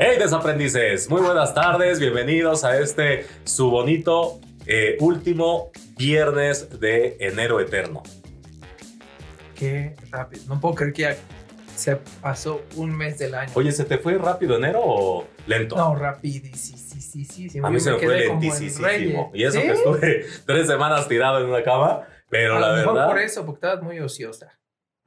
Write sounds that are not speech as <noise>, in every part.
Hey desaprendices, muy buenas tardes, bienvenidos a este su bonito eh, último viernes de enero eterno. Qué rápido, no puedo creer que ya se pasó un mes del año. Oye, ¿se te fue rápido enero o lento? No, rapidísimo. A mí se me fue lentísimo. Y eso que estuve <laughs> tres semanas tirado en una cama, pero a la verdad... por eso, porque estabas muy ociosa.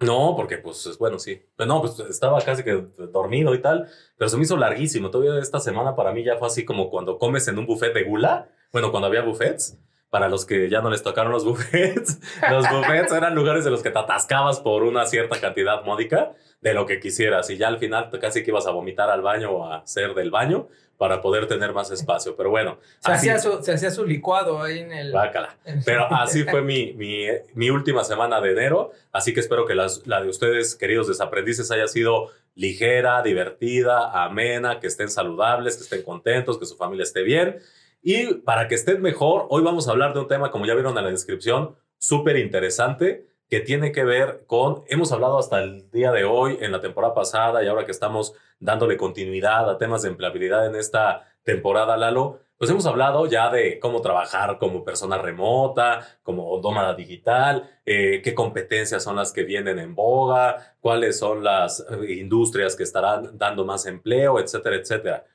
No, porque pues bueno, sí. Pero no, pues estaba casi que dormido y tal, pero se me hizo larguísimo. Todavía esta semana para mí ya fue así como cuando comes en un buffet de gula. Bueno, cuando había buffets. Para los que ya no les tocaron los <laughs> buffets, los buffets eran lugares en los que te atascabas por una cierta cantidad módica de lo que quisieras y ya al final casi que ibas a vomitar al baño o a hacer del baño para poder tener más espacio. Pero bueno. Se, hacía, su, se hacía su licuado ahí en el... Bácala. Pero así <laughs> fue mi, mi, mi, última semana de enero. Así que espero que las, la de ustedes, queridos desaprendices, haya sido ligera, divertida, amena, que estén saludables, que estén contentos, que su familia esté bien. Y para que estén mejor, hoy vamos a hablar de un tema, como ya vieron en la descripción, súper interesante que tiene que ver con, hemos hablado hasta el día de hoy, en la temporada pasada y ahora que estamos dándole continuidad a temas de empleabilidad en esta temporada, Lalo, pues hemos hablado ya de cómo trabajar como persona remota, como nómada digital, eh, qué competencias son las que vienen en boga, cuáles son las eh, industrias que estarán dando más empleo, etcétera, etcétera.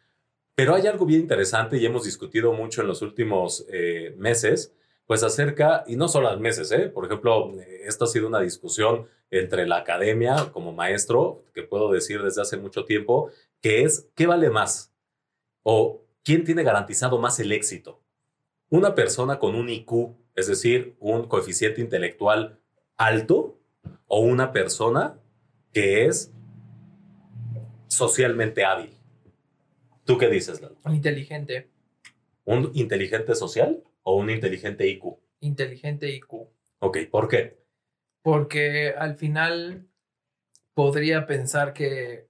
Pero hay algo bien interesante y hemos discutido mucho en los últimos eh, meses, pues acerca, y no solo meses, ¿eh? por ejemplo, esta ha sido una discusión entre la academia como maestro, que puedo decir desde hace mucho tiempo, que es, ¿qué vale más? ¿O quién tiene garantizado más el éxito? ¿Una persona con un IQ, es decir, un coeficiente intelectual alto, o una persona que es socialmente hábil? ¿Tú qué dices, Lalo? Un inteligente. ¿Un inteligente social o un inteligente IQ? Inteligente IQ. Ok, ¿por qué? Porque al final podría pensar que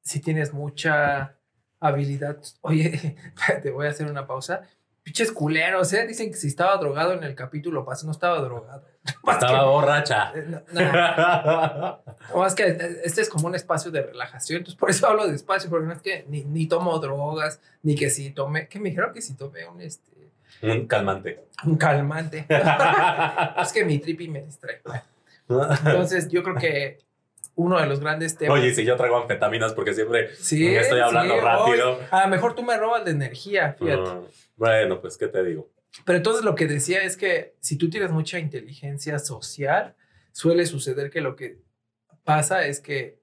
si tienes mucha habilidad, oye, <laughs> te voy a hacer una pausa. Pinches culeros, ¿eh? Dicen que si estaba drogado en el capítulo pasado, no estaba drogado. <laughs> Estaba borracha. No, no. no, es que este es como un espacio de relajación, entonces por eso hablo de espacio, porque no es que ni, ni tomo drogas, ni que si tomé, que me dijeron que si tomé un este. Un calmante. Un calmante. <laughs> es que mi tripi me distrae. Entonces, yo creo que uno de los grandes temas. Oye, si yo traigo anfetaminas porque siempre sí, estoy hablando sí, rápido. Hoy, a lo mejor tú me robas de energía, fíjate. Uh, bueno, pues, ¿qué te digo? Pero entonces lo que decía es que si tú tienes mucha inteligencia social, suele suceder que lo que pasa es que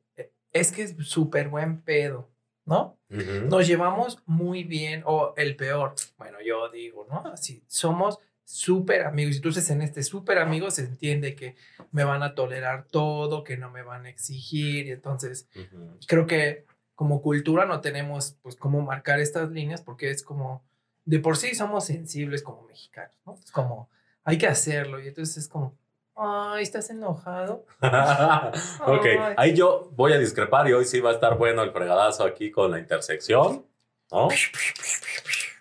es que es súper buen pedo, ¿no? Uh -huh. Nos llevamos muy bien, o el peor, bueno, yo digo, ¿no? Así, somos súper amigos. Entonces, en este súper amigos se entiende que me van a tolerar todo, que no me van a exigir. Y entonces, Uh -huh. creo que como cultura no tenemos, pues, cómo marcar estas líneas porque es como, de por sí somos sensibles como mexicanos, ¿no? Es como, hay que hacerlo. Y entonces es como, ay, ¿estás enojado? <laughs> ok, Ay. ahí yo voy a discrepar y hoy sí va a estar bueno el fregadazo aquí con la intersección, ¿no?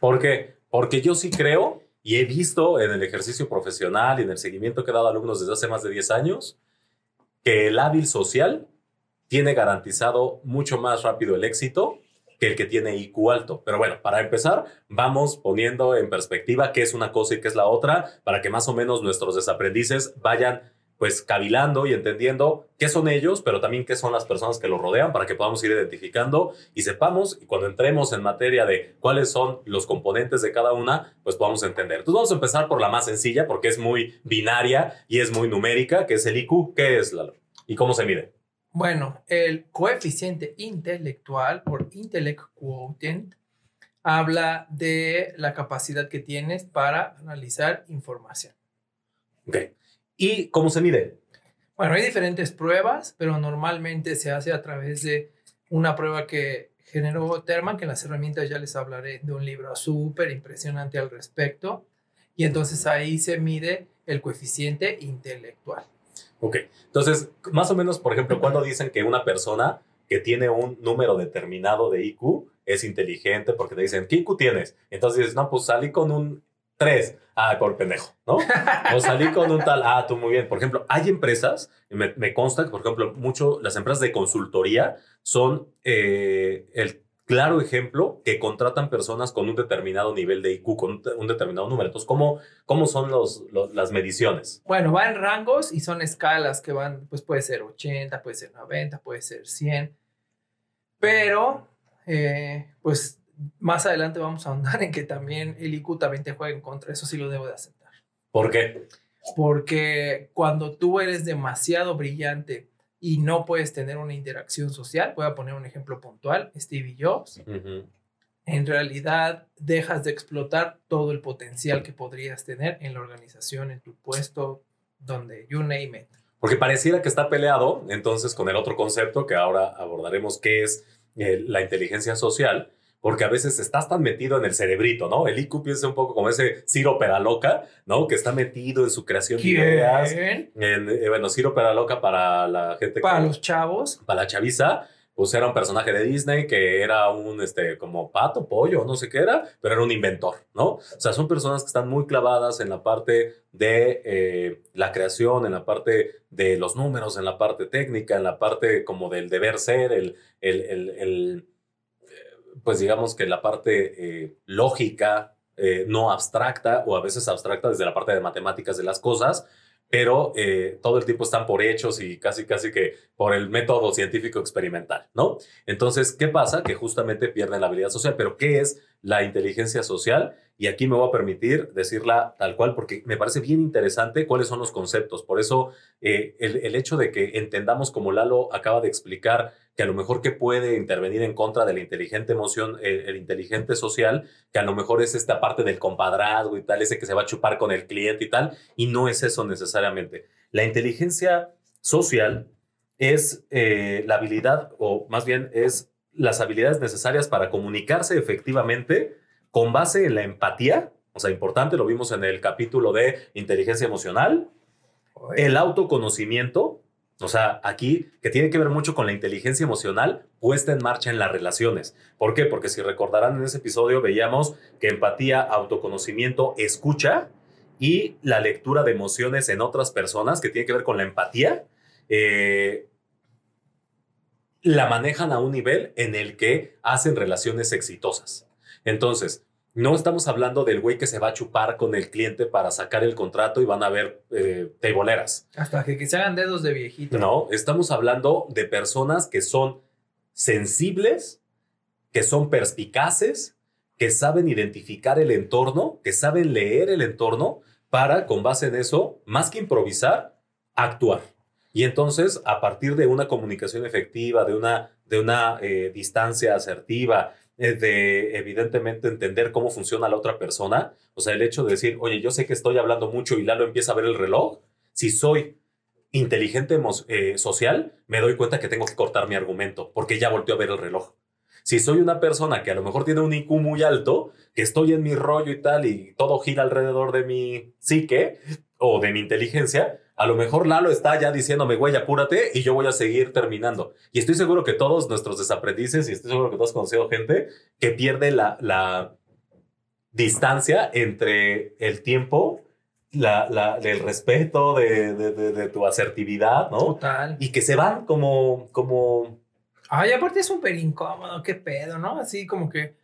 ¿Por qué? Porque yo sí creo y he visto en el ejercicio profesional y en el seguimiento que he dado a alumnos desde hace más de 10 años que el hábil social tiene garantizado mucho más rápido el éxito que el que tiene IQ alto. Pero bueno, para empezar, vamos poniendo en perspectiva qué es una cosa y qué es la otra, para que más o menos nuestros desaprendices vayan pues cavilando y entendiendo qué son ellos, pero también qué son las personas que los rodean para que podamos ir identificando y sepamos, y cuando entremos en materia de cuáles son los componentes de cada una, pues podamos entender. Entonces vamos a empezar por la más sencilla, porque es muy binaria y es muy numérica, que es el IQ. ¿Qué es, Lalo? ¿Y cómo se mide? Bueno, el coeficiente intelectual, por intellect quotient, habla de la capacidad que tienes para analizar información. Ok. ¿Y cómo se mide? Bueno, hay diferentes pruebas, pero normalmente se hace a través de una prueba que generó Terman, que en las herramientas ya les hablaré de un libro súper impresionante al respecto. Y entonces ahí se mide el coeficiente intelectual. Ok, entonces, más o menos, por ejemplo, cuando dicen que una persona que tiene un número determinado de IQ es inteligente, porque te dicen, ¿qué IQ tienes? Entonces dices, no, pues salí con un Tres. Ah, por pendejo, ¿no? <laughs> O salí con un tal, ah, tú muy bien. Por ejemplo, hay empresas, me, me consta que, por ejemplo, mucho, las empresas de consultoría son eh, el claro ejemplo que contratan personas con un determinado nivel de IQ, con un, determinado número. Entonces, ¿cómo, cómo son los, las mediciones? Bueno, va en rangos y son escalas que van, pues puede ser 80, puede ser 90, puede ser 100. Pero, eh, pues más adelante vamos a ahondar en que también el IQ también te juega en contra. Eso sí lo debo de aceptar. ¿Por qué? Porque cuando tú eres demasiado brillante y no puedes tener una interacción social, voy a poner un ejemplo puntual, Stevie Jobs, en realidad dejas de explotar todo el potencial que podrías tener en la organización, en tu puesto, donde you name it. Porque pareciera que está peleado entonces con el otro concepto que ahora abordaremos, que es eh, la inteligencia social, porque a veces estás tan metido en el cerebrito, ¿no? El IQ piensa un poco como ese Ciro Peraloca, ¿no? Que está metido en su creación de ideas. En, eh, bueno, Ciro Peraloca para la gente. Para los chavos. Para la chaviza pues era un personaje de Disney que era un, este, como pato, pollo, no sé qué era, pero era un inventor, ¿no? O sea, son personas que están muy clavadas en la parte de eh, la creación, en la parte de los números, en la parte técnica, en la parte como del deber ser, el, el, el pues digamos que la parte eh, lógica, eh, no abstracta o a veces abstracta desde la parte de matemáticas de las cosas, pero eh, todo el tiempo están por hechos y casi, casi que por el método científico experimental, ¿no? Entonces, ¿qué pasa? Que justamente pierden la habilidad social, pero ¿qué es la inteligencia social? Y aquí me voy a permitir decirla tal cual porque me parece bien interesante cuáles son los conceptos. Por eso, el, el hecho de que entendamos, como Lalo acaba de explicar, que a lo mejor que puede intervenir en contra de la inteligente emoción, el, inteligente social, que a lo mejor es esta parte del compadrazgo y tal, ese que se va a chupar con el cliente y tal, y no es eso necesariamente. La inteligencia social es eh, la habilidad, o más bien es las habilidades necesarias para comunicarse efectivamente con base en la empatía, o sea, importante, lo vimos en el capítulo de inteligencia emocional, el autoconocimiento, o sea, aquí que tiene que ver mucho con la inteligencia emocional puesta en marcha en las relaciones. ¿Por qué? Porque si recordarán en ese episodio veíamos que empatía, autoconocimiento, escucha y la lectura de emociones en otras personas, que tiene que ver con la empatía, eh, la manejan a un nivel en el que hacen relaciones exitosas. Entonces, no estamos hablando del güey que se va a chupar con el cliente para sacar el contrato y van a ver eh, teiboleras. Hasta que, se hagan dedos de viejito. No, estamos hablando de personas que son sensibles, que son perspicaces, que saben identificar el entorno, que saben leer el entorno para, con base en eso, más que improvisar, actuar. Y entonces, a partir de una comunicación efectiva, de una, de una eh, distancia asertiva, de evidentemente entender cómo funciona la otra persona. O sea, el hecho de decir, oye, yo sé que estoy hablando mucho y Lalo empieza a ver el reloj. Si soy inteligente eh, social, me doy cuenta que tengo que cortar mi argumento porque ya volteó a ver el reloj. Si soy una persona que a lo mejor tiene un IQ muy alto, que estoy en mi rollo y tal y todo gira alrededor de mi psique o de mi inteligencia, a lo mejor Lalo está ya diciéndome, güey, apúrate y yo voy a seguir terminando. Y estoy seguro que todos nuestros desaprendices, y estoy seguro que todos conocido gente que pierde la, la distancia entre el tiempo, la, la, el respeto de, de, de, tu asertividad, ¿no? Total. Y que se van como, como... Ay, aparte es súper incómodo, qué pedo, ¿no? Así como que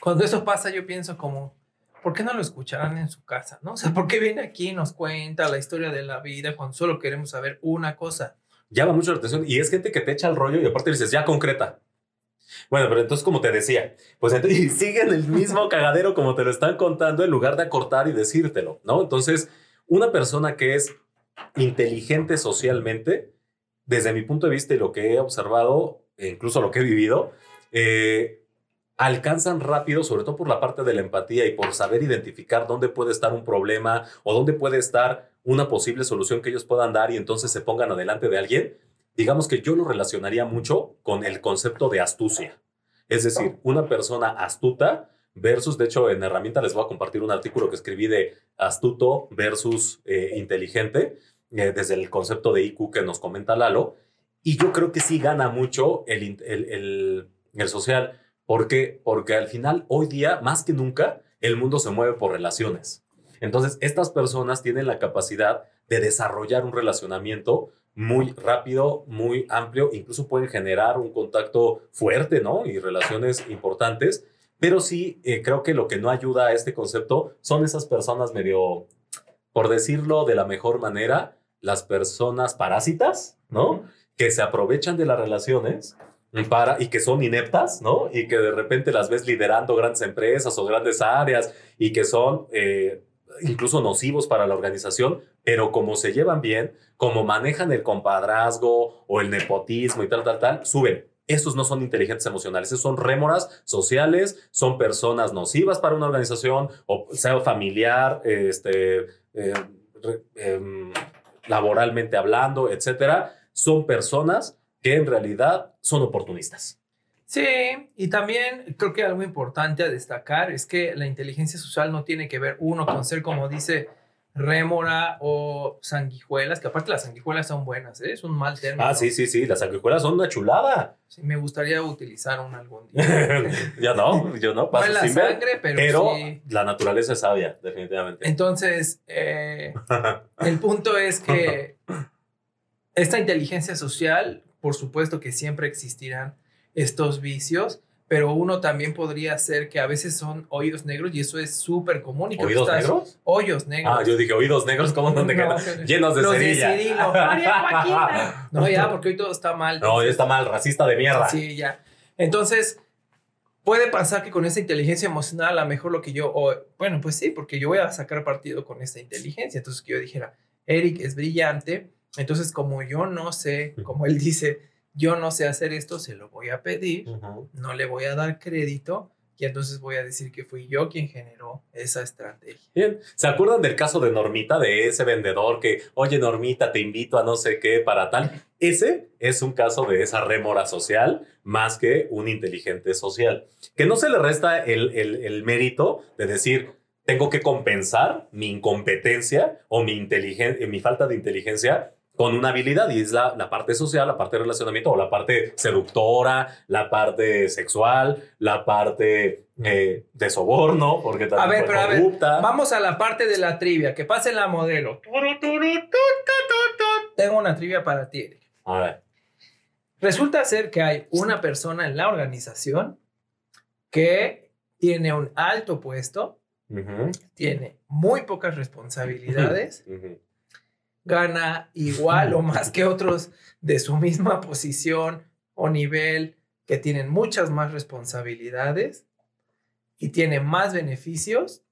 cuando eso pasa yo pienso como, ¿por qué no lo escucharán en su casa? ¿no? O sea, ¿por qué viene aquí y nos cuenta la historia de la vida cuando solo queremos saber una cosa? Llama mucho la atención y es gente que te echa el rollo y aparte dices, ya concreta. Bueno, pero entonces, como te decía, pues entonces, <laughs> siguen el mismo cagadero como te lo están contando en lugar de acortar y decírtelo, ¿no? Entonces, una persona que es inteligente socialmente, desde mi punto de vista y lo que he observado, e incluso lo que he vivido, eh, alcanzan rápido, sobre todo por la parte de la empatía y por saber identificar dónde puede estar un problema o dónde puede estar una posible solución que ellos puedan dar y entonces se pongan adelante de alguien, digamos que yo lo relacionaría mucho con el concepto de astucia. Es decir, una persona astuta versus, de hecho, en herramienta les voy a compartir un artículo que escribí de astuto versus eh, inteligente, eh, desde el concepto de IQ que nos comenta Lalo. Y yo creo que sí gana mucho el, el, el social ¿Por qué? Porque al final, hoy día, más que nunca, el mundo se mueve por relaciones. Entonces, estas personas tienen la capacidad de desarrollar un relacionamiento muy rápido, muy amplio, incluso pueden generar un contacto fuerte, ¿no? Y relaciones importantes, pero sí eh, creo que lo que no ayuda a este concepto son esas personas medio, por decirlo de la mejor manera, las personas parásitas, ¿no? Que se aprovechan de las relaciones para, y que son ineptas, ¿no? Y que de repente las ves liderando grandes empresas o grandes áreas y que son eh, incluso nocivos para la organización, pero como se llevan bien, como manejan el compadrazgo o el nepotismo y tal, tal, tal, suben. Esos no son inteligentes emocionales, esos son rémoras sociales, son personas nocivas para una organización, o sea familiar, este, eh, em, laboralmente hablando, etcétera. Son personas que en realidad son oportunistas. Sí, y también creo que algo importante a destacar es que la inteligencia social no tiene que ver uno con ser, como dice rémora o sanguijuelas, que aparte las sanguijuelas son buenas, ¿eh? es un mal término. Ah, sí, sí, sí, las sanguijuelas son una chulada. Sí, me gustaría utilizar un algún día. <laughs> ya no, yo no, paso la sangre, pero, pero la naturaleza es sabia, definitivamente. Entonces, eh, <laughs> el punto es que <laughs> esta inteligencia social, por supuesto que siempre existirán estos vicios, pero uno también podría ser que a veces son oídos negros y eso es súper común. Y ¿Oídos negros? Hoyos negros. Ah, yo dije oídos negros, ¿cómo no, <laughs> Llenos de los cerilla. De <laughs> no, ya, porque hoy todo está mal. No, hoy está mal, racista de mierda. Sí, ya. Entonces, puede pasar que con esa inteligencia emocional, a lo mejor lo que yo, bueno, pues sí, porque yo voy a sacar partido con esta inteligencia. Entonces, que yo dijera, Eric es brillante, entonces como yo no sé, como él dice, yo no sé hacer esto, se lo voy a pedir, no le voy a dar crédito y entonces voy a decir que fui yo quien generó esa estrategia. Bien, ¿se acuerdan del caso de Normita, de ese vendedor que, oye Normita, te invito a no sé qué para tal? Ese es un caso de esa remora social más que un inteligente social, que no se le resta el, el, el mérito de decir, tengo que compensar mi incompetencia o mi, mi falta de inteligencia con una habilidad y es la, la, parte social, la parte de relacionamiento o la parte seductora, la parte sexual, la parte eh, de soborno, porque también a ver, pero a ver, vamos a la parte de la trivia, que pase la modelo. Tengo una trivia para ti. A ver. Resulta ser que hay una persona en la organización que tiene un alto puesto, tiene muy pocas responsabilidades gana igual o más que otros de su misma posición o nivel, que tienen muchas más responsabilidades y tiene más beneficios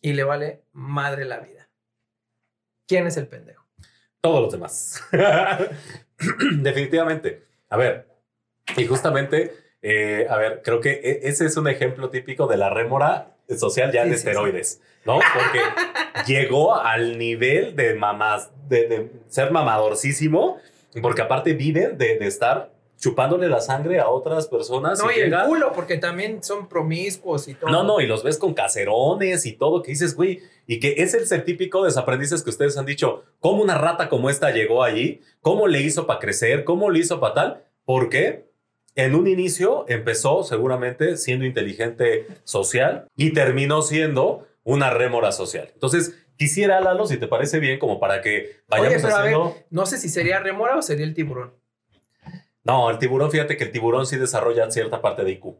y le vale madre la vida. ¿Quién es el pendejo? Todos los demás. <laughs> Definitivamente. A ver, y justamente, eh, a ver, creo que e-, ese es un ejemplo típico de la rémora social ya de esteroides, ¿no? Porque <laughs> llegó al nivel de mamás, de, ser mamadorcísimo, porque aparte viven de, estar chupándole la sangre a otras personas. No, y, el culo, porque también son promiscuos y todo. No, no, y los ves con caserones y todo, que dices, güey, y que es el típico de desaprendices que ustedes han dicho, ¿cómo una rata como esta llegó allí? ¿Cómo le hizo para crecer? ¿Cómo le hizo para tal? ¿Por qué? En un inicio empezó seguramente siendo inteligente social y terminó siendo una rémora social. Entonces, quisiera, Lalo, si te parece bien, como para que vayamos haciendo... no sé si sería rémora o sería el tiburón. No, el tiburón, fíjate que el tiburón sí desarrolla cierta parte de IQ.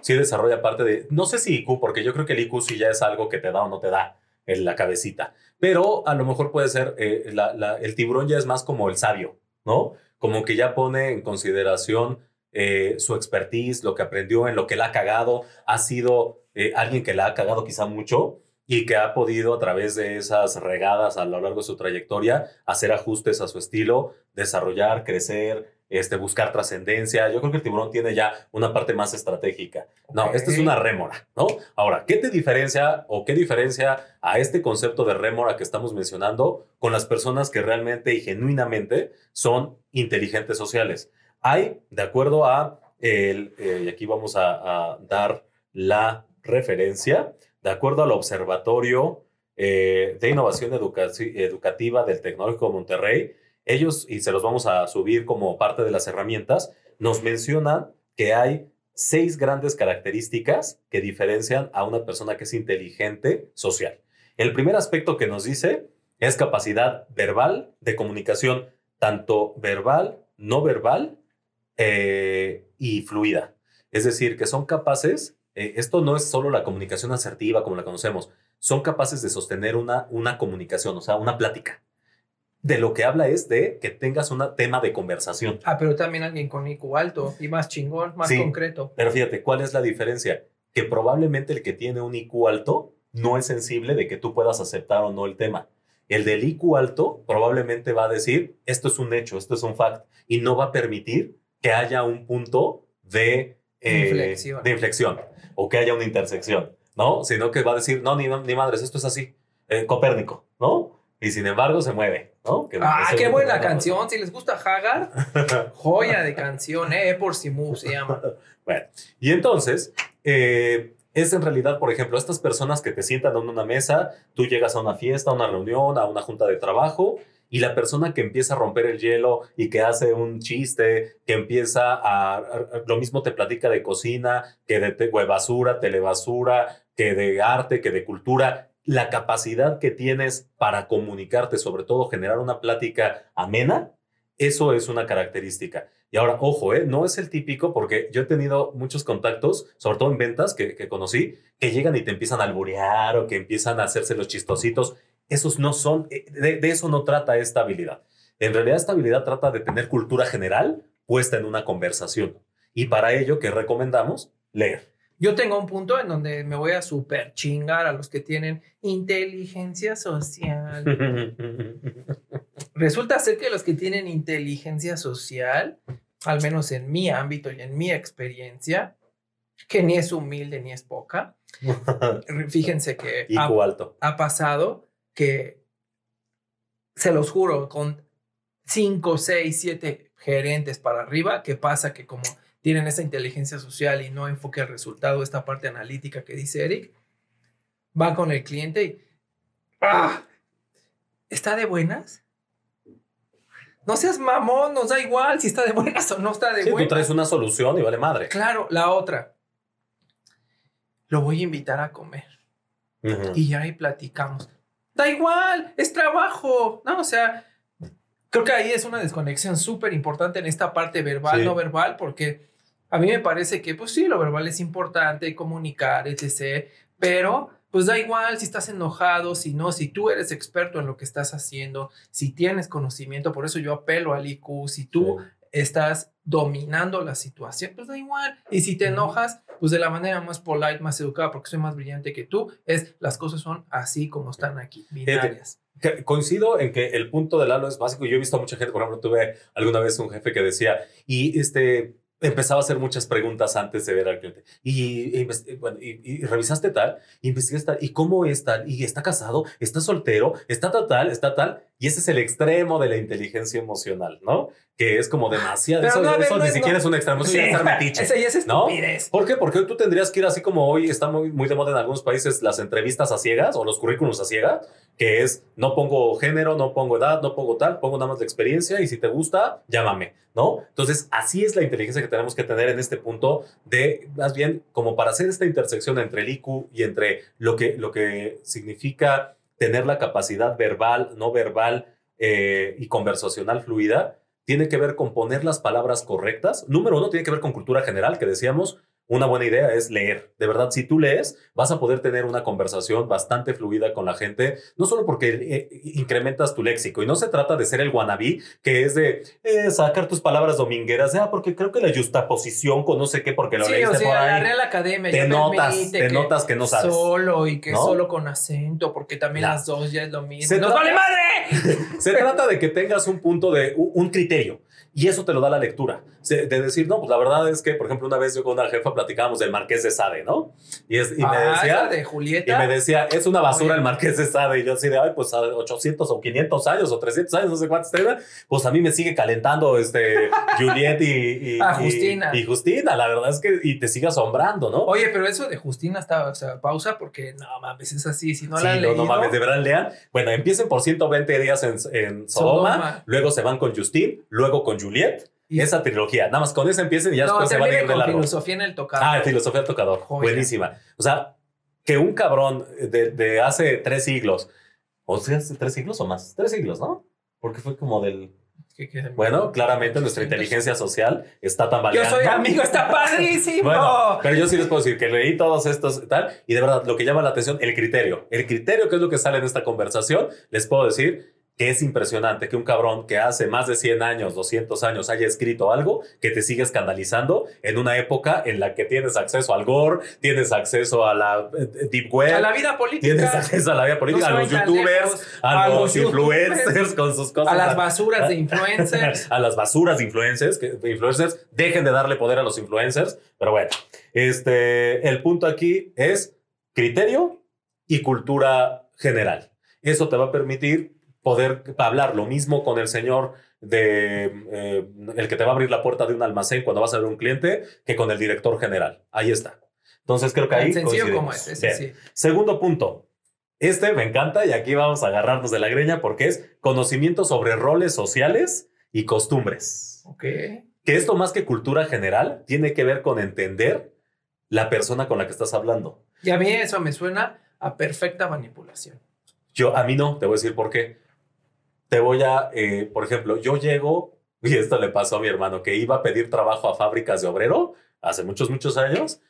Sí desarrolla parte de... No sé si IQ, porque yo creo que el IQ sí ya es algo que te da o no te da en la cabecita. Pero a lo mejor puede ser, eh, el tiburón ya es más como el sabio, ¿no? Como que ya pone en consideración eh, su expertise, lo que aprendió, en lo que la ha cagado, ha sido eh, alguien que la ha cagado quizá mucho y que ha podido a través de esas regadas a lo largo de su trayectoria hacer ajustes a su estilo, desarrollar, crecer, este, buscar trascendencia. Yo creo que el tiburón tiene ya una parte más estratégica. No, esta es una rémora, ¿no? Ahora, ¿qué te diferencia o qué diferencia a este concepto de rémora que estamos mencionando con las personas que realmente y genuinamente son inteligentes sociales? Hay, de acuerdo a, el, eh, y aquí vamos a, dar la referencia, de acuerdo al Observatorio eh, de Innovación Educativa del Tecnológico de Monterrey, ellos, y se los vamos a subir como parte de las herramientas, nos mencionan que hay seis grandes características que diferencian a una persona que es inteligente social. El primer aspecto que nos dice es capacidad verbal de comunicación, tanto verbal, no verbal eh, y fluida. Es decir, que son capaces, eh, esto no es solo la comunicación asertiva como la conocemos, son capaces de sostener una, una comunicación, o sea, una plática. De lo que habla es de que tengas un tema de conversación. Ah, pero también alguien con IQ alto y más chingón, más Sí. concreto. Pero fíjate, ¿cuál es la diferencia? Que probablemente el que tiene un IQ alto no es sensible de que tú puedas aceptar o no el tema. El del IQ alto probablemente va a decir, esto es un hecho, esto es un fact, y no va a permitir que haya un punto de, eh, Inflexión. de inflexión o que haya una intersección, ¿no? Sino que va a decir, no, ni, ni madres, esto es así, Eh, Copérnico, ¿no? Y sin embargo se mueve, ¿no? Que Ah, qué buena canción. Si les gusta Hagar, <laughs> joya de canción, eh, por Simu se llama. Bueno, y entonces, eh, es en realidad, por ejemplo, estas personas que te sientan en una mesa, tú llegas a una fiesta, a una reunión, a una junta de trabajo, y la persona que empieza a romper el hielo y que hace un chiste, que empieza a, lo mismo te platica de cocina, que de te- basura, telebasura, que de arte, que de cultura, la capacidad que tienes para comunicarte, sobre todo generar una plática amena, eso es una característica. Y ahora, ojo, ¿eh? no es el típico, porque yo he tenido muchos contactos, sobre todo en ventas que, que conocí, que llegan y te empiezan a alburear o que empiezan a hacerse los chistositos. Esos no son, eh, de, de eso no trata esta habilidad. En realidad, esta habilidad trata de tener cultura general puesta en una conversación. Y para ello, ¿qué recomendamos? Leer. Yo tengo un punto en donde me voy a super chingar a los que tienen inteligencia social. <laughs> Resulta ser que los que tienen inteligencia social, al menos en mi ámbito y en mi experiencia, que ni es humilde ni es poca, <laughs> fíjense que ha, IQ alto. ha pasado que, se los juro, con 5, 6, 7 gerentes para arriba, que pasa que como tienen esa inteligencia social y no enfoque el resultado, esta parte analítica que dice Eric, va con el cliente y, ¡ah! ¿Está de buenas? No seas mamón, nos da igual si está de buenas o no está de Sí, tú buenas. traes una solución y vale madre. Claro, la otra. Lo voy a invitar a comer Ujú. y ya ahí platicamos. Da igual, es trabajo. No, o sea, creo que ahí es una desconexión súper importante en esta parte verbal, Sí. no verbal, porque a mí me parece que, pues sí, lo verbal es importante, comunicar, etc. Pero, pues da igual si estás enojado, si no, si tú eres experto en lo que estás haciendo, si tienes conocimiento, por eso yo apelo al IQ, si tú Sí. Estás dominando la situación, pues da igual. Y si te enojas, pues de la manera más polite, más educada, porque soy más brillante que tú, es las cosas son así como están aquí, binarias. Que- Coincido en que el punto del halo es básico. Yo he visto a mucha gente, por ejemplo, tuve alguna vez un jefe que decía, y este, empezaba a hacer muchas preguntas antes de ver al cliente. Y, e y, y- y revisaste tal, y investigaste tal, y cómo es tal, y está casado, está soltero, está tal, tal, está tal. Y ese es el extremo de la inteligencia emocional, ¿no? Que es como demasiado. Pero Eso, no, eso no ni siquiera es un extremo, eso ya es <laughs> metiche. Ya es ¿no? estupidez. ¿Por qué? Porque tú tendrías que ir así como hoy está muy, muy de moda en algunos países las entrevistas a ciegas o los currículums a ciegas, que es no pongo género, no pongo edad, no pongo tal, pongo nada más la experiencia y si te gusta, llámame, ¿no? Entonces, así es la inteligencia que tenemos que tener en este punto de, más bien, como para hacer esta intersección entre el IQ y entre lo que, lo que significa tener la capacidad verbal, no verbal eh, y conversacional fluida, tiene que ver con poner las palabras correctas. Número uno, tiene que ver con cultura general, que decíamos, una buena idea es leer. De verdad, si tú lees, vas a poder tener una conversación bastante fluida con la gente, no solo porque eh, incrementas tu léxico, y no se trata de ser el wannabe, que es de eh, sacar tus palabras domingueras, ah, porque creo que la justaposición con no sé qué, porque lo Sí, leíste o sea, por la ahí. Real Academia Te notas, te notas que no sabes. Solo y que ¿no? solo con acento, porque también No. las dos ya es lo mismo. Se ¡Nos trata- vale madre! <laughs> Se trata de que tengas un punto de un un criterio y eso te lo da la lectura. De decir, no, pues la verdad es que, por ejemplo, una vez yo con una jefa platicábamos del Marqués de Sade, ¿no? Y, es, y me Ah, decía, de y me decía, es una basura Oye. el Marqués de Sade. Y yo así de, ay, pues a 800 o 500 años o 300 años, no sé cuántos tenga, pues a mí me sigue calentando este <laughs> Juliet y, Ah, Justina. Y, Justina, la verdad es que, y te sigue asombrando, ¿no? Oye, pero eso de Justina está, o sea, pausa porque no mames, es así. Si no sí, la han no, leído. no mames, de verdad lean. Bueno, empiecen por 120 días en, en Sodoma, Sodoma. luego se van con Justin, luego con Juliet. Y- esa trilogía, nada más con esa empiecen y ya no, después se van a ir de con largo. filosofía en el tocado. Ah, filosofía del tocador, Joya. buenísima. O sea, que un cabrón de, de hace tres siglos, o sea, hace tres siglos o más, tres siglos, ¿no? Porque fue como del que- Bueno, claramente nuestra inteligencia social está tambaleando. Yo soy amigo, está padrísimo. Bueno, pero yo sí les puedo decir que leí todos estos tal, y de verdad, lo que llama la atención, el criterio. El criterio, que es lo que sale en esta conversación, les puedo decir que es impresionante que un cabrón que hace más de 100 años, 200 años, haya escrito algo que te sigue escandalizando en una época en la que tienes acceso al gore, tienes acceso a la eh, deep web, a la vida política. tienes acceso a la vida política, No a los youtubers, lejos, a, a los, los influencers youtubers, con sus cosas. a las basuras de influencers. <laughs> a las basuras de influencers, que influencers, dejen de darle poder a los influencers, pero bueno, este, el punto aquí es criterio y cultura general. Eso te va a permitir poder hablar lo mismo con el señor de eh, el que te va a abrir la puerta de un almacén cuando vas a ver un cliente que con el director general. Ahí está. Entonces creo que ahí Tan sencillo como es, Bien. sí. Segundo punto. Este me encanta y aquí vamos a agarrarnos de la greña porque es conocimiento sobre roles sociales y costumbres. Ok. Que esto más que cultura general tiene que ver con entender la persona con la que estás hablando. Y a mí eso me suena a perfecta manipulación. Yo, a mí no, te voy a decir por qué. Te voy a, eh, por ejemplo, yo llego, y esto le pasó a mi hermano, que iba a pedir trabajo a fábricas de obrero hace muchos, muchos años,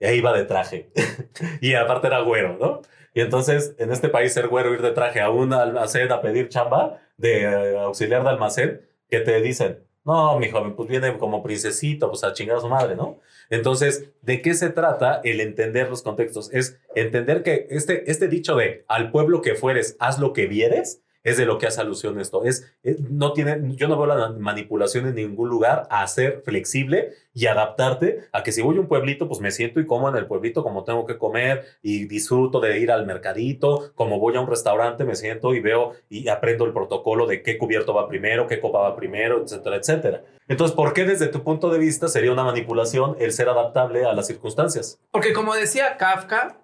e iba de traje. <laughs> y aparte era güero, ¿no? Y entonces, en este país, ser güero, ir de traje a un almacén a pedir chamba de auxiliar de almacén, que te dicen, no, mi joven, pues viene como princesito, pues a chingar a su madre, ¿no? Entonces, ¿de qué se trata el entender los contextos? Es entender que este, este dicho de al pueblo que fueres, haz lo que vieres, es de lo que hace alusión esto. Es, no tiene, yo no veo la manipulación en ningún lugar a ser flexible y adaptarte a que si voy a un pueblito, pues me siento y como en el pueblito como tengo que comer y disfruto de ir al mercadito, como voy a un restaurante, me siento y veo y aprendo el protocolo de qué cubierto va primero, qué copa va primero, etcétera, etcétera. Entonces, ¿por qué desde tu punto de vista sería una manipulación el ser adaptable a las circunstancias? Porque como decía Kafka,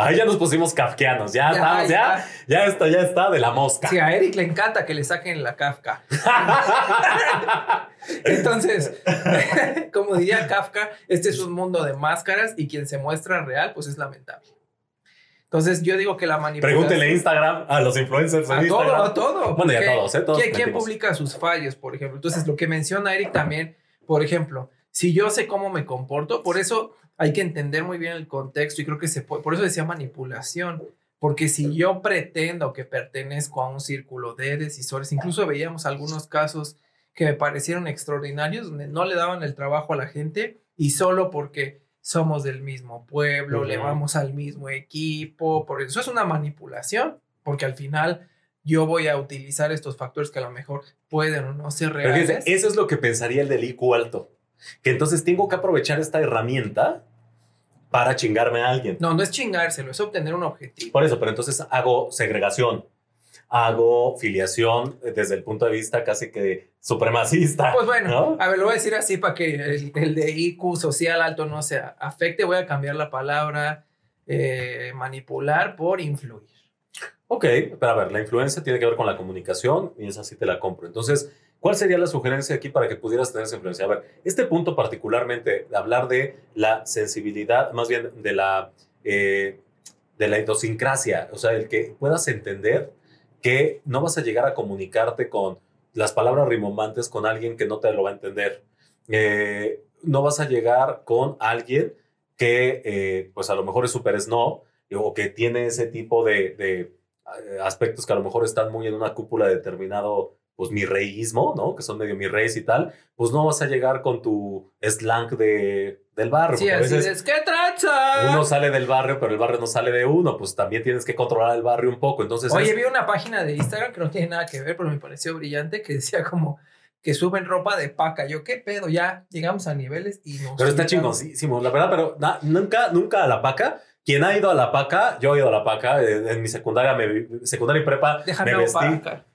Ahí ya nos pusimos kafkianos, ya, <laughs> Ya, estamos, ya, ya está, ya está de la mosca. sí, a Eric le encanta que le saquen la Kafka. <laughs> Entonces, <laughs> como diría Kafka, este es un mundo de máscaras y quien se muestra real, pues es lamentable. Entonces, yo digo que la manipulación... Pregúntele Instagram a los influencers en A todo, Instagram. a todo. Bueno, y a porque todos, ¿eh? Todos ¿quién, quién publica sus fallos, por ejemplo? Entonces, lo que menciona Eric también, por ejemplo, si yo sé cómo me comporto, por eso hay que entender muy bien el contexto y creo que se puede, por eso decía manipulación, porque si yo pretendo que pertenezco a un círculo de decisores, incluso veíamos algunos casos que me parecieron extraordinarios, donde no le daban el trabajo a la gente y solo porque somos del mismo pueblo, le Ujú. vamos al mismo equipo, por eso es una manipulación, porque al final yo voy a utilizar estos factores que a lo mejor pueden o no ser Pero reales. eso es lo que pensaría el del IQ alto. Que entonces tengo que aprovechar esta herramienta para chingarme a alguien. No, no es chingárselo, es obtener un objetivo. Por eso, pero entonces hago segregación, hago filiación eh, desde el punto de vista casi que supremacista. Pues bueno, ¿no? a ver, lo voy a decir así para que el, el de IQ social alto no se afecte. Voy a cambiar la palabra eh, manipular por influir. Ok, pero a ver, la influencia tiene que ver con la comunicación y esa sí te la compro. Entonces, ¿cuál sería la sugerencia aquí para que pudieras tener esa influencia? A ver, este punto particularmente, hablar de la sensibilidad, más bien de la, eh, de la idiosincrasia, o sea, el que puedas entender que no vas a llegar a comunicarte con las palabras rimbombantes con alguien que no te lo va a entender. Eh, no vas a llegar con alguien que, eh, pues a lo mejor es súper snob o que tiene ese tipo de, de, aspectos que a lo mejor están muy en una cúpula de determinado, pues mi reísmo, ¿no? Que son medio mi reyes y tal, pues no vas a llegar con tu slang de, del barrio. Sí, así es. ¿Qué traza? uno sale del barrio, pero el barrio no sale de uno, pues también tienes que controlar el barrio un poco. Entonces, Oye, es- vi una página de Instagram que no tiene nada que ver, pero me pareció brillante, que decía como que suben ropa de paca. Yo, ¿qué pedo? Ya llegamos a niveles y no pero está chingoncísimo, la verdad, pero na- nunca, nunca a la paca. Quien ha ido a la paca, yo he ido a la paca, eh, en mi secundaria, me- secundaria y prepa, Déjame me vestí,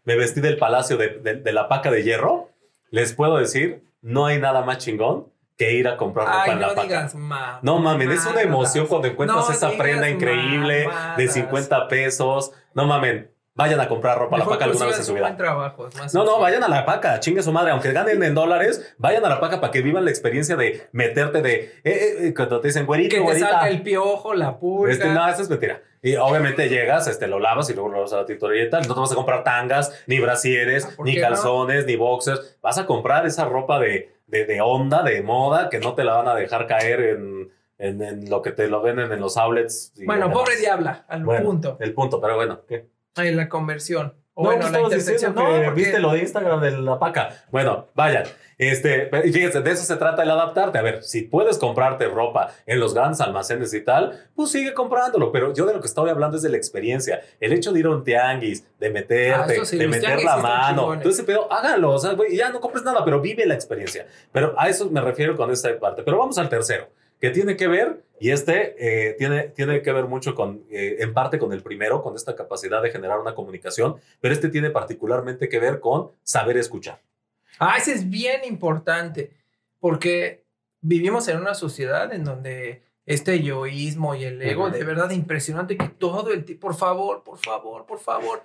me vestí del palacio de, de- de la paca de hierro. Les puedo decir, no hay nada más chingón que ir a comprar ropa Ay, en la no paca. digas. No mamen, es una emoción cuando encuentras No esa digas prenda increíble de mamadas. 50 pesos. No mamen, Vayan a comprar ropa a la paca alguna vez en su vida. buen trabajo, es más No, no, vayan a la paca, chingue su madre, aunque ganen en dólares, vayan a la paca para que vivan la experiencia de meterte de, eh, eh, eh, cuando te dicen, güerito, Que te güerita. salga el piojo, la pulga. Este, no, eso es mentira. Y obviamente llegas, este, lo lavas y luego lo vas a la tintorería y tal. No te vas a comprar tangas, ni brasieres, Ah, ¿por ni no? calzones, ni boxers. Vas a comprar esa ropa de, de, de onda, de moda, que no te la van a dejar caer en, en, en lo que te lo venden en los outlets. y Bueno, pobre diabla, al Bueno, punto. El punto, pero bueno, ¿qué? Ay, la conversión. O No, bueno, la intersección. diciendo No, que porque- viste lo de Instagram de la paca. Bueno, vayan. Este, fíjense, de eso se trata el adaptarte. A ver, si puedes comprarte ropa en los grandes almacenes y tal, pues sigue comprándolo. Pero yo de lo que estoy hablando es de la experiencia. El hecho de ir a un tianguis, de meterte, Ah, sí, de meter la mano. Entonces, ese pedo, háganlo. O sea, güey, ya no compres nada, pero vive la experiencia. Pero a eso me refiero con esta parte. Pero vamos al tercero, que tiene que ver, y este eh, tiene, tiene que ver mucho con, eh, en parte con el primero, con esta capacidad de generar una comunicación, pero este tiene particularmente que ver con saber escuchar. Ah, ese es bien importante, porque vivimos en una sociedad en donde este yoísmo y el ego, Ujú. de verdad impresionante que todo el tiempo, por favor, por favor, por favor,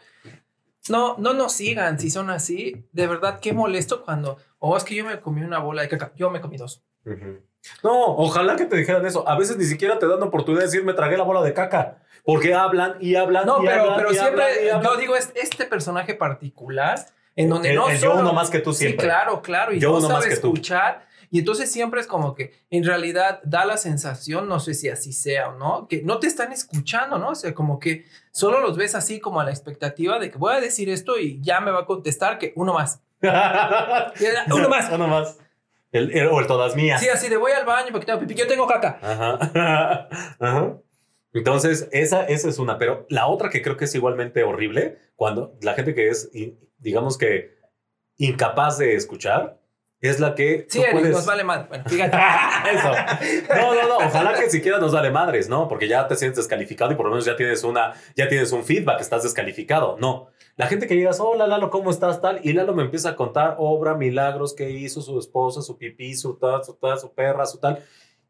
no, no nos sigan si son así, de verdad, qué molesto cuando, oh, es que yo me comí una bola de caca, yo me comí dos. No, ojalá que te dijeran eso. A veces ni siquiera te dan oportunidad de decir me tragué la bola de caca, porque hablan y hablan. No, y pero, hablan, pero y siempre, hablan, y hablan. yo digo, es este personaje particular, en donde El- no el yo solo- uno más que tú siempre. Sí, claro, claro. Y Yo no uno más sabe que tú. escuchar. Y entonces siempre es como que en realidad da la sensación, no sé si así sea o no, que no te están escuchando, ¿no? O sea, como que solo los ves así como a la expectativa de que voy a decir esto y ya me va a contestar que uno más. <laughs> Uno más. Uno más. El, el- o el todas mías. Sí, así de voy al baño porque tengo pipí, yo tengo caca. Ajá. <laughs> Ajá. Entonces, esa, esa es una. Pero la otra que creo que es igualmente horrible, cuando la gente que es, digamos que, incapaz de escuchar, es la que. Sí, Eric, puedes- nos vale mal. Bueno, fíjate. <laughs> Eso. No, no, no. Ojalá que siquiera nos vale madres, ¿no? Porque ya te sientes descalificado y por lo menos ya tienes una, ya tienes un feedback, estás descalificado. No. La gente que llegas, hola Lalo, ¿cómo estás? Tal, y Lalo me empieza a contar obra, milagros que hizo su esposa, su pipí, su tal, su tal, su perra, su tal.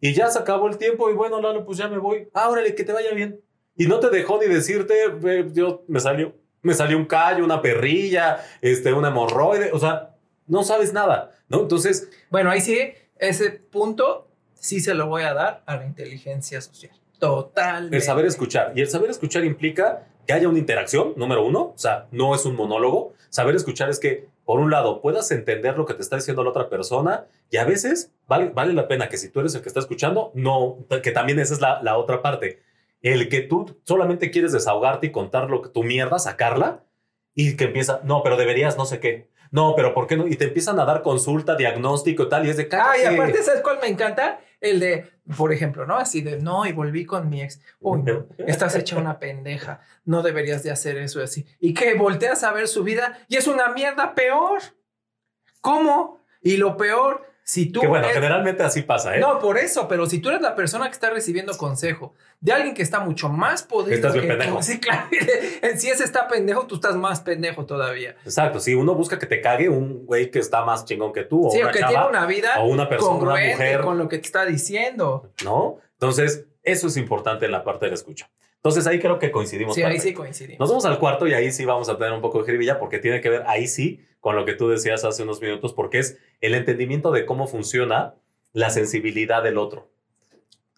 Y ya se acabó el tiempo y bueno, Lalo, pues ya me voy. Ah, órale, que te vaya bien. Y no te dejó ni decirte, "Ve, yo me salió, me salió un callo, una perrilla, este, una hemorroide. O sea, no sabes nada, ¿no? Entonces, Bueno, ahí sí, ese punto sí se lo voy a dar a la inteligencia social. Totalmente. El saber escuchar. Y el saber escuchar implica que haya una interacción, número uno. O sea, no es un monólogo. Saber escuchar es que, por un lado, puedas entender lo que te está diciendo la otra persona y a veces vale, vale la pena que si tú eres el que está escuchando, no, que también esa es la, la otra parte. El que tú solamente quieres desahogarte y contar lo que tu mierda, sacarla y que empieza, no, pero deberías no sé qué. No, pero ¿por qué no? Y te empiezan a dar consulta, diagnóstico tal, y es de Ah, y aparte, ¿sabes cuál me encanta? El de, por ejemplo, ¿no? Así de, no, y volví con mi ex. Uy, no, estás hecha una pendeja. No deberías de hacer eso así. Y que volteas a ver su vida y es una mierda peor. ¿Cómo? Y lo peor, si tú... Que bueno, eres- generalmente así pasa, ¿eh? No, por eso, pero si tú eres la persona que está recibiendo consejo de alguien que está mucho más podrido Estás bien que tú, pendejo. <laughs> sí, claro. <laughs> Si ese está pendejo, tú estás más pendejo todavía. Exacto, si uno busca que te cague un güey que está más chingón que tú, o Sí, o una que chava, tiene una vida o una persona, una congruente mujer, con lo que te está diciendo. ¿no? Entonces, eso es importante en la parte de la escucha. Entonces, ahí creo que coincidimos. Sí, ahí perfecto. sí coincidimos. Nos vamos al cuarto y ahí sí vamos a tener un poco de jiribilla porque tiene que ver ahí sí con lo que tú decías hace unos minutos, porque es el entendimiento de cómo funciona la sensibilidad del otro.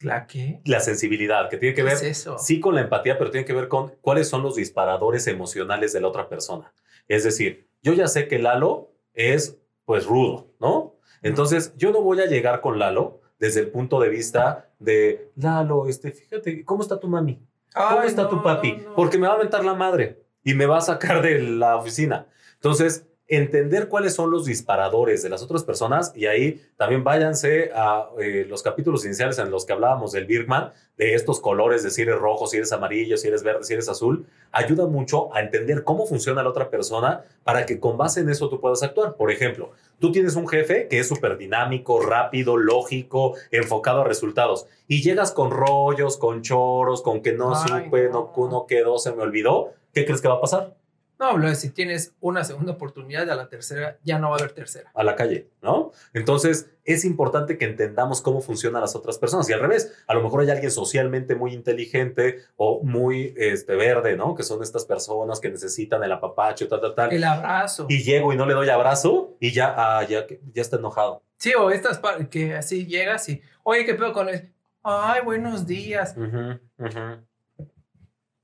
¿La qué? La sensibilidad, que tiene que ¿Qué ver es eso? sí con la empatía, pero tiene que ver con cuáles son los disparadores emocionales de la otra persona. Es decir, yo ya sé que Lalo es pues rudo, ¿no? Entonces, yo no voy a llegar con Lalo desde el punto de vista de Lalo, este, fíjate, ¿cómo está tu mami? ¿Cómo Ay, está tu papi? no, no. Porque me va a aventar la madre y me va a sacar de la oficina. Entonces, entender cuáles son los disparadores de las otras personas y ahí también váyanse a eh, los capítulos iniciales en los que hablábamos del Birkman, de estos colores, de si eres rojo, si eres amarillo, si eres verde, si eres azul, ayuda mucho a entender cómo funciona la otra persona para que con base en eso tú puedas actuar. Por ejemplo, tú tienes un jefe que es súper dinámico, rápido, lógico, enfocado a resultados y llegas con rollos, con choros, con que no Ay, supe, no. no, no quedó, se me olvidó. ¿Qué crees que va a pasar? No, lo si tienes una segunda oportunidad, a la tercera ya no va a haber tercera. A la calle, ¿no? Entonces, es importante que entendamos cómo funcionan las otras personas. Y al revés, a lo mejor hay alguien socialmente muy inteligente o muy este, verde, ¿no? Que son estas personas que necesitan el apapacho, tal, tal, tal. El abrazo. Y llego y no le doy abrazo y ya, ah, ya, ya está enojado. Sí, o estas que así llegas y, oye, ¿qué pedo con él? Ay, buenos días.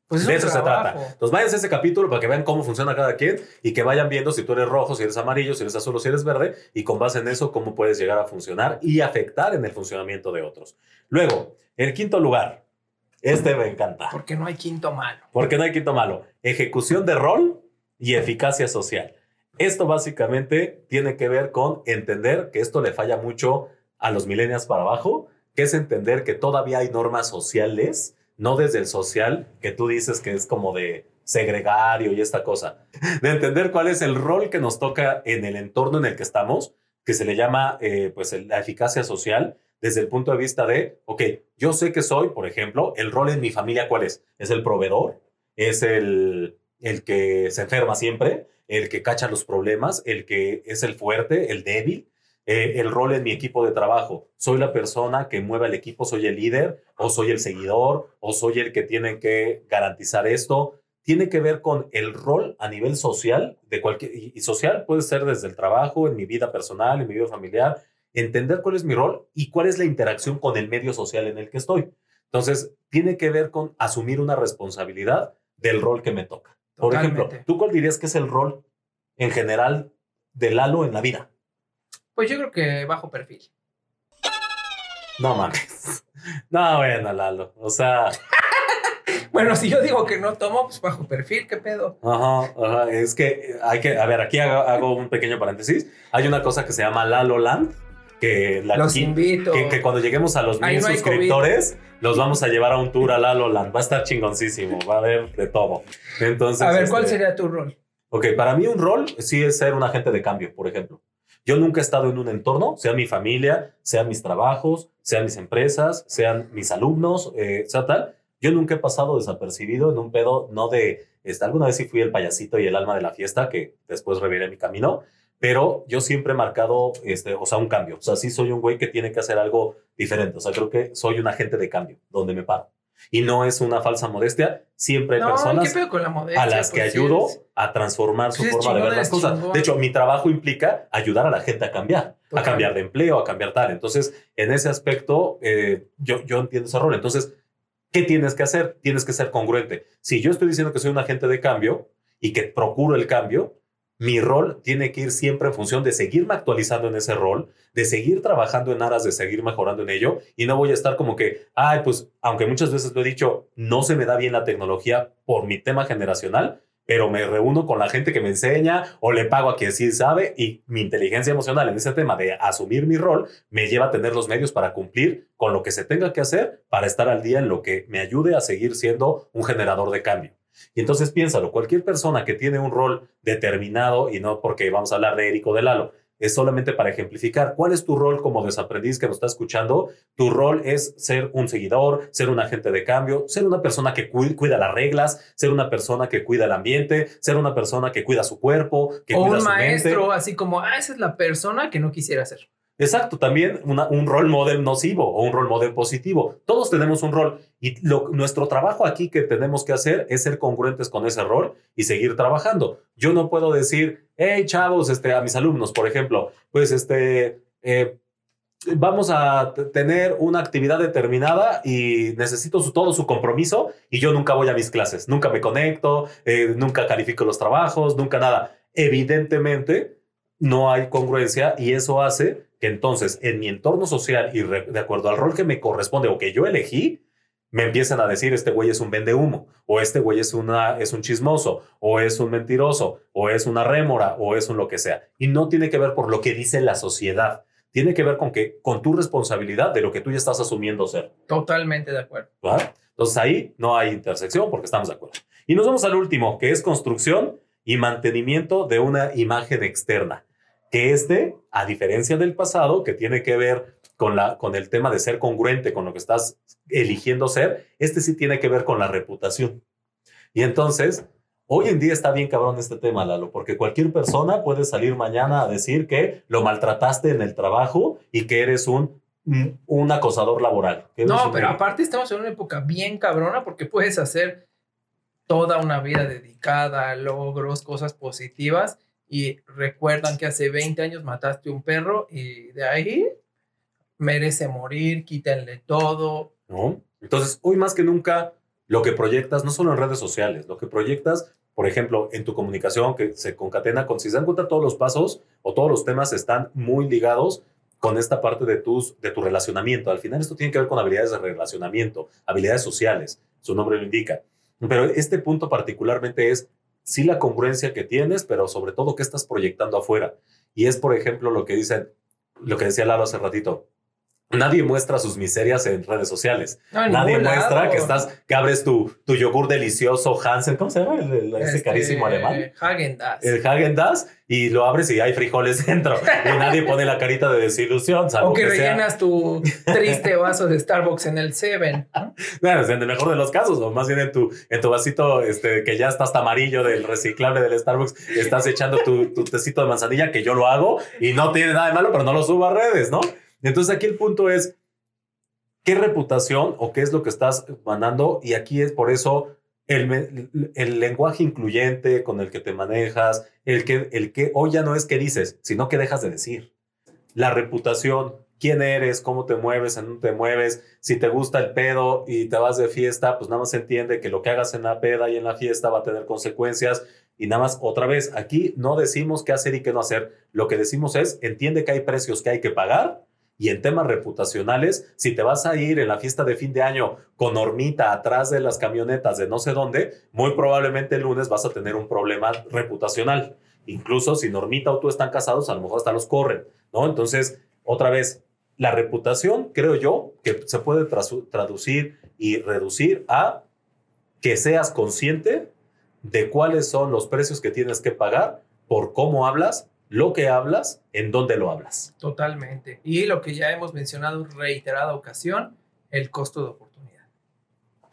Pues de eso se trata. Entonces vayan a ese capítulo para que vean cómo funciona cada quien y que vayan viendo si tú eres rojo, si eres amarillo, si eres azul o si eres verde y con base en eso cómo puedes llegar a funcionar y afectar en el funcionamiento de otros. Luego, en quinto lugar, este me encanta. Porque no hay quinto malo. Porque no hay quinto malo. Ejecución de rol y eficacia social. Esto básicamente tiene que ver con entender que esto le falla mucho a los millennials para abajo, que es entender que todavía hay normas sociales no desde el social, que tú dices que es como de segregario y esta cosa, de entender cuál es el rol que nos toca en el entorno en el que estamos, que se le llama eh, pues la eficacia social, desde el punto de vista de, ok, yo sé que soy, por ejemplo, el rol en mi familia, ¿cuál es? ¿Es el proveedor? ¿Es el, el que se enferma siempre? ¿El que cacha los problemas? ¿El que es el fuerte? ¿El débil? Eh, el rol en mi equipo de trabajo. Soy la persona que mueve el equipo, soy el líder, o soy el seguidor, o soy el que tiene que garantizar esto. Tiene que ver con el rol a nivel social, de cualquier, y social puede ser desde el trabajo, en mi vida personal, en mi vida familiar, entender cuál es mi rol y cuál es la interacción con el medio social en el que estoy. Entonces, tiene que ver con asumir una responsabilidad del rol que me toca. Por ejemplo, ¿tú cuál dirías que es el rol en general del Lalo en la vida? Pues yo creo que bajo perfil. No mames. <laughs> No, bueno, Lalo. O sea. <laughs> bueno, si yo digo que no tomo, pues bajo perfil, ¿qué pedo? Ajá, ajá. Es que hay que. A ver, aquí hago, un pequeño paréntesis. Hay una cosa que se llama Lalo Land. Que la, los invito. Que, cuando lleguemos a los mil suscriptores, los vamos a llevar a un tour a Lalo Land. Va a estar chingoncísimo. Va a haber de todo. Entonces. A ver, ¿cuál este, sería tu rol? Ok, para mí un rol sí es ser un agente de cambio, por ejemplo. Yo nunca he estado en un entorno, sea mi familia, sean mis trabajos, sean mis empresas, sean mis alumnos, eh, sea tal. Yo nunca he pasado desapercibido en un pedo, no de, este, alguna vez sí fui el payasito y el alma de la fiesta, que después reviré mi camino, pero yo siempre he marcado, este, o sea, un cambio. O sea, sí soy un güey que tiene que hacer algo diferente. O sea, creo que soy un agente de cambio, donde me paro. Y no es una falsa modestia, siempre hay personas a las que pues ayudo a transformar su forma de ver las cosas. De hecho, mi trabajo implica ayudar a la gente a cambiar, a cambiar de empleo, a cambiar tal. Entonces, en ese aspecto, eh, yo, yo entiendo ese rol. Entonces, ¿qué tienes que hacer? Tienes que ser congruente. Si yo estoy diciendo que soy un agente de cambio y que procuro el cambio, mi rol tiene que ir siempre en función de seguirme actualizando en ese rol, de seguir trabajando en aras de seguir mejorando en ello y no voy a estar como que, ay, pues aunque muchas veces lo he dicho, no se me da bien la tecnología por mi tema generacional, pero me reúno con la gente que me enseña o le pago a quien sí sabe y mi inteligencia emocional en ese tema de asumir mi rol me lleva a tener los medios para cumplir con lo que se tenga que hacer para estar al día en lo que me ayude a seguir siendo un generador de cambio. Y entonces piénsalo, cualquier persona que tiene un rol determinado, y no porque vamos a hablar de Érico de Lalo, es solamente para ejemplificar cuál es tu rol como desaprendiz que nos está escuchando. Tu rol es ser un seguidor, ser un agente de cambio, ser una persona que cuida las reglas, ser una persona que cuida el ambiente, ser una persona que cuida su cuerpo, que o cuida un maestro, así como, ah, esa es la persona que no quisiera ser. Exacto, también un rol model nocivo o un rol model positivo. Todos tenemos un rol y nuestro trabajo aquí que tenemos que hacer es ser congruentes con ese rol y seguir trabajando. Yo no puedo decir, hey chavos, este, a mis alumnos, por ejemplo, pues este, eh, vamos a tener una actividad determinada y necesito todo su compromiso y yo nunca voy a mis clases, nunca me conecto, eh, nunca califico los trabajos, nunca nada. Evidentemente, no hay congruencia y eso hace que entonces en mi entorno social y de acuerdo al rol que me corresponde o que yo elegí, me empiezan a decir este güey es un vende humo, o este güey es, una, es un chismoso, o es un mentiroso, o es una rémora, o es un lo que sea. Y no tiene que ver por lo que dice la sociedad. Tiene que ver con que con tu responsabilidad de lo que tú ya estás asumiendo ser. Totalmente de acuerdo. Entonces ahí no hay intersección porque estamos de acuerdo. Y nos vamos al último, que es construcción y mantenimiento de una imagen externa que este, a diferencia del pasado, que tiene que ver con, la, con el tema de ser congruente con lo que estás eligiendo ser, este sí tiene que ver con la reputación. Y entonces, Hoy en día está bien cabrón este tema, Lalo, porque cualquier persona puede salir mañana a decir que lo maltrataste en el trabajo y que eres un, un acosador laboral. No, pero aparte estamos en una época bien cabrona porque puedes hacer toda una vida dedicada a logros, cosas positivas y recuerdan que hace 20 años mataste un perro y de ahí merece morir, quítenle todo. Entonces, hoy más que nunca lo que proyectas, no solo en redes sociales, lo que proyectas, por ejemplo, en tu comunicación, que se concatena con, si se dan cuenta, todos los pasos o todos los temas están muy ligados con esta parte de, tus, de tu relacionamiento. Al final esto tiene que ver con habilidades de relacionamiento, habilidades sociales, su nombre lo indica. Pero este punto particularmente es sí la congruencia que tienes, pero sobre todo qué estás proyectando afuera. Y es, por ejemplo, lo que dicen, lo que decía Lalo hace ratito, Nadie muestra sus miserias en redes sociales. Nadie muestra que estás, que abres tu, tu yogur delicioso Hansen, ¿cómo se llama? ese este, carísimo alemán. Hagen Dazs. El Hagen Dazs y lo abres y hay frijoles <laughs> dentro. y nadie pone la carita de desilusión. o que, rellenas tu triste <laughs> vaso de Starbucks en el Seven. Bueno, en el mejor de los casos, o más bien en tu, en tu vasito este, que ya está hasta amarillo del reciclable del Starbucks, estás echando tu, tu tecito de manzanilla, que yo lo hago y no tiene nada de malo, pero no lo subo a redes, ¿no? Entonces aquí el punto es, ¿qué reputación o qué es lo que estás mandando? Y aquí es por eso el, el, lenguaje incluyente con el que te manejas, el que, el que hoy ya no es que dices, sino que dejas de decir. La reputación, quién eres, cómo te mueves, en dónde te mueves, si te gusta el pedo y te vas de fiesta, pues nada más entiende que lo que hagas en la peda y en la fiesta va a tener consecuencias. Y nada más, otra vez, aquí no decimos qué hacer y qué no hacer. Lo que decimos es, entiende que hay precios que hay que pagar y en temas reputacionales, si te vas a ir en la fiesta de fin de año con hormita atrás de las camionetas de no sé dónde, muy probablemente el lunes vas a tener un problema reputacional. Incluso si Normita o tú están casados, a lo mejor hasta los corren, ¿no? Entonces, otra vez, la reputación, creo yo, que se puede traducir y reducir a que seas consciente de cuáles son los precios que tienes que pagar por cómo hablas lo que hablas, en dónde lo hablas. Totalmente. Y lo que ya hemos mencionado en reiterada ocasión, el costo de oportunidad.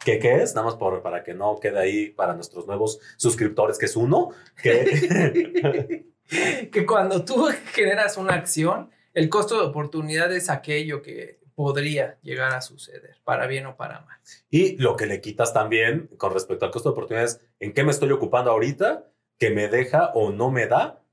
¿Qué, qué es? Nada más por, para que no quede ahí para nuestros nuevos suscriptores, que es uno. Que, <laughs> que cuando tú generas una acción, el costo de oportunidad es aquello que podría llegar a suceder, para bien o para mal. Y lo que le quitas también con respecto al costo de oportunidad es en qué me estoy ocupando ahorita, que me deja o no me da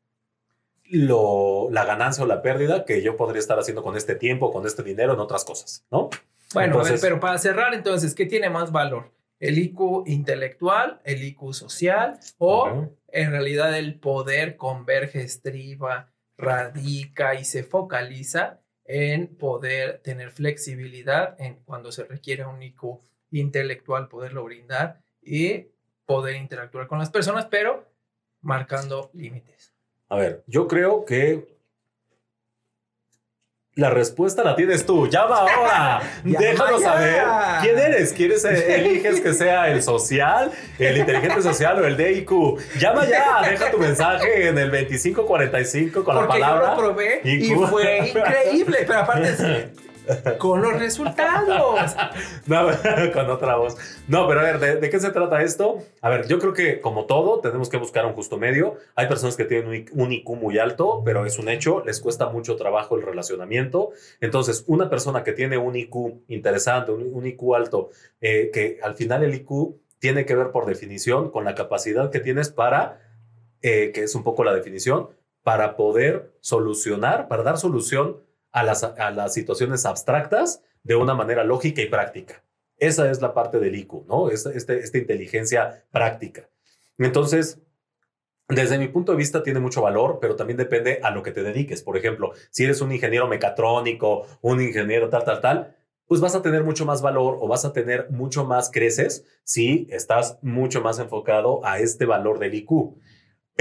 lo, la ganancia o la pérdida que yo podría estar haciendo con este tiempo, con este dinero en otras cosas, ¿no? Bueno, a ver, pero para cerrar entonces, ¿qué tiene más valor? ¿El IQ intelectual, el IQ social o en realidad el poder converge, estriba, radica y se focaliza en poder tener flexibilidad en cuando se requiere un IQ intelectual, poderlo brindar y poder interactuar con las personas, pero marcando límites. A ver, yo creo que la respuesta la tienes tú. Llama ahora. <laughs> Déjalo saber. ¿Quién eres? ¿Quieres eh, <laughs> eliges que sea el social, el inteligente social o el DIQ? Llama ya. Deja tu mensaje en el 2545 con la palabra. Yo lo probé y fue <laughs> increíble. Pero aparte con los resultados. <laughs> no, <laughs> con otra voz. No, pero a ver, ¿de, qué se trata esto? A ver, yo creo que como todo, tenemos que buscar un justo medio. Hay personas que tienen un IQ muy alto, pero es un hecho, les cuesta mucho trabajo el relacionamiento. Entonces, una persona que tiene un IQ interesante, un, IQ alto, eh, que al final el IQ tiene que ver por definición con la capacidad que tienes para, eh, que es un poco la definición, para poder solucionar, para dar solución a las, a las situaciones abstractas de una manera lógica y práctica. Esa es la parte del IQ, ¿no? Esta, este, esta inteligencia práctica. Entonces, desde mi punto de vista tiene mucho valor, pero también depende a lo que te dediques. Por ejemplo, si eres un ingeniero mecatrónico, un ingeniero tal, tal, tal, pues vas a tener mucho más valor o vas a tener mucho más creces si estás mucho más enfocado a este valor del IQ.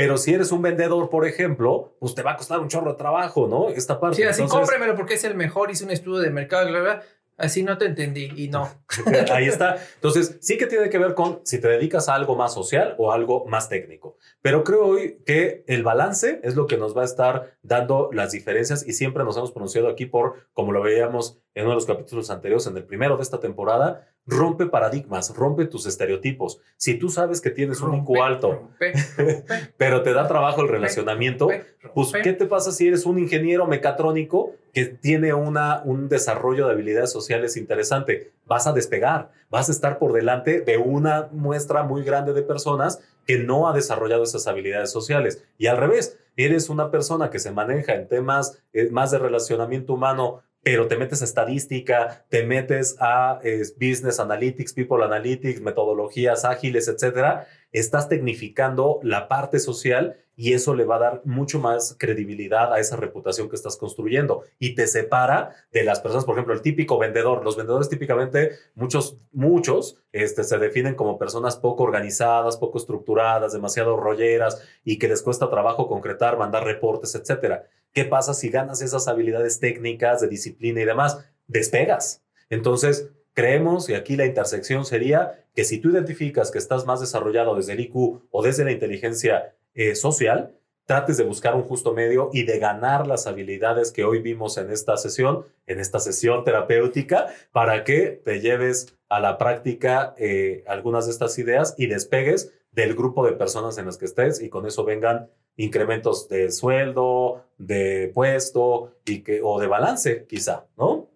Pero si eres un vendedor, por ejemplo, pues te va a costar un chorro de trabajo, ¿no? Esta parte. Sí, así cómpremelo porque es el mejor, hice un estudio de mercado, bla, bla, Así no te entendí y no. <laughs> Ahí está. Entonces, sí que tiene que ver con si te dedicas a algo más social o algo más técnico. Pero creo hoy que el balance es lo que nos va a estar dando las diferencias y siempre nos hemos pronunciado aquí por, como lo veíamos en uno de los capítulos anteriores, en el primero de esta temporada, rompe paradigmas, rompe tus estereotipos. Si tú sabes que tienes un IQ alto, rompe, rompe, <laughs> pero te da trabajo el relacionamiento, pues. ¿qué te pasa si eres un ingeniero mecatrónico que tiene una, un desarrollo de habilidades sociales interesante? Vas a despegar, vas a estar por delante de una muestra muy grande de personas que no ha desarrollado esas habilidades sociales. Y al revés, eres una persona que se maneja en temas eh, más de relacionamiento humano, pero te metes a estadística, te metes a eh, business analytics, people analytics, metodologías ágiles, etcétera, estás tecnificando la parte social y eso le va a dar mucho más credibilidad a esa reputación que estás construyendo y te separa de las personas, por ejemplo, el típico vendedor. Los vendedores típicamente, muchos, muchos, este, se definen como personas poco organizadas, poco estructuradas, demasiado rolleras y que les cuesta trabajo concretar, mandar reportes, etcétera. ¿Qué pasa si ganas esas habilidades técnicas de disciplina y demás? Despegas. Entonces, creemos, y aquí la intersección sería que si tú identificas que estás más desarrollado desde el IQ o desde la inteligencia eh, social, trates de buscar un justo medio y de ganar las habilidades que hoy vimos en esta sesión, en esta sesión terapéutica, para que te lleves a la práctica eh, algunas de estas ideas y despegues del grupo de personas en las que estés y con eso vengan incrementos de sueldo, de puesto y que, o de balance, quizá, ¿no?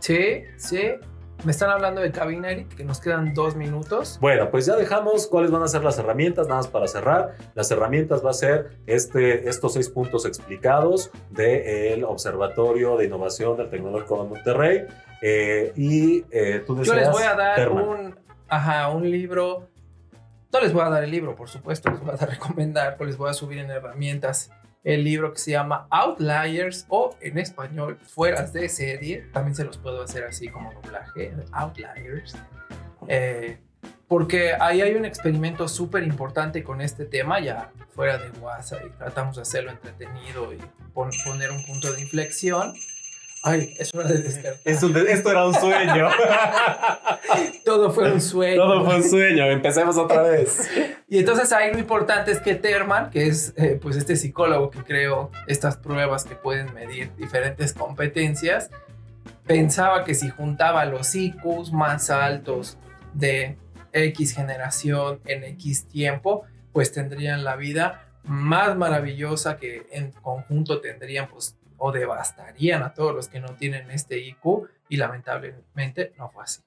Sí, sí. Me están hablando de cabina, Eric, que nos quedan dos minutos. Bueno, pues ya dejamos cuáles van a ser las herramientas, nada más para cerrar. Las herramientas va a ser este, estos seis puntos explicados del Observatorio de Innovación del Tecnológico de Monterrey. Eh, y eh, tú Yo les deseas, voy a dar Terman. un, ajá, un libro. No les voy a dar el libro, por supuesto, les voy a dar <laughs> recomendar, o les voy a subir en herramientas el libro que se llama Outliers o en español Fueras de serie. También se los puedo hacer así como doblaje, Outliers. Eh, porque ahí hay un experimento súper importante con este tema, ya fuera de WhatsApp, y tratamos de hacerlo entretenido y pon- poner un punto de inflexión. Ay, es hora de <laughs> despertar. esto era un sueño. <laughs> Todo fue un sueño. Todo fue un sueño. Empecemos otra vez. Y entonces ahí lo importante es que Terman, que es eh, pues este psicólogo que creó estas pruebas que pueden medir diferentes competencias, pensaba que si juntaba los IQs más altos de X generación en X tiempo, pues tendrían la vida más maravillosa que en conjunto tendrían pues o devastarían a todos los que no tienen este IQ y lamentablemente no fue así.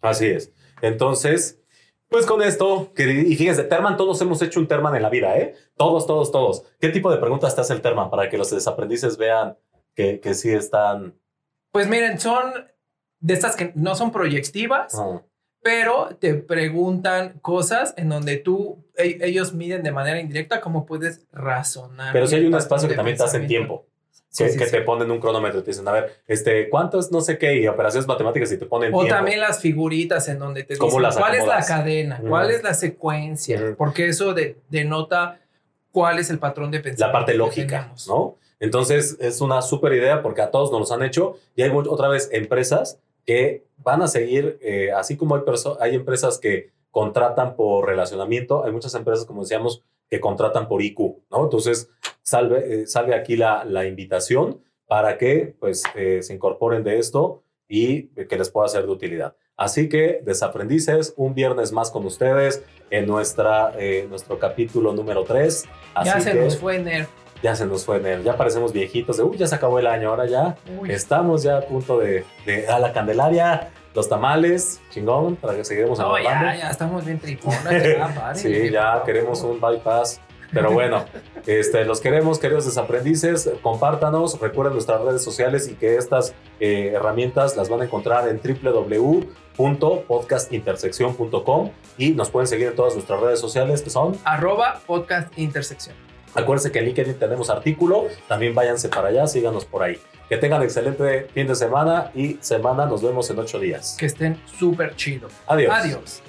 Así es. Entonces, pues con esto, y fíjense, Terman, todos hemos hecho un Terman en la vida, ¿eh? Todos, todos, todos. ¿Qué tipo de preguntas te hace el Terman para que los desaprendices vean que, que sí están... Pues miren, son de estas que no son proyectivas, ah, pero te preguntan cosas en donde tú, e- ellos miden de manera indirecta cómo puedes razonar. Pero si hay un espacio que también te hacen tiempo, Sí, que, sí, que sí. te ponen un cronómetro y te dicen, a ver, este, ¿cuántos no sé qué? Y operaciones matemáticas y te ponen O tiempo. también las figuritas en donde te ¿Cómo dicen cuál es la cadena, cuál es la secuencia, Ujú. porque eso de- denota cuál es el patrón de pensamiento. la parte lógica, tenemos. ¿no? Entonces es una súper idea porque a todos nos los han hecho y hay otra vez empresas que van a seguir, eh, así como hay, hay empresas que contratan por relacionamiento, hay muchas empresas, como decíamos, que contratan por IQ, ¿no? Entonces salve, eh, salve aquí la, la invitación para que pues eh, se incorporen de esto y que les pueda ser de utilidad. Así que, desaprendices, un viernes más con ustedes en nuestra, eh, nuestro capítulo número 3. Así Ya se que nos fue Ner. ya se nos fue, Nel. Ya parecemos viejitos de, uy, ya se acabó el año, ahora ya Uy, estamos ya a punto de, de a la Candelaria, los tamales, chingón, para que seguiremos no, engordando. ya, ya estamos bien <laughs> paren, Sí, ya queremos un bypass. Pero bueno, <laughs> este, los queremos, queridos desaprendices. Compártanos, recuerden nuestras redes sociales y que estas eh, herramientas las van a encontrar en www.podcastintersección.com y nos pueden seguir en todas nuestras redes sociales que son. Arroba podcast intersección. Acuérdense que en LinkedIn tenemos artículo, también váyanse para allá, síganos por ahí. Que tengan excelente fin de semana y semana, nos vemos en ocho días. Que estén súper chido. Adiós. Adiós.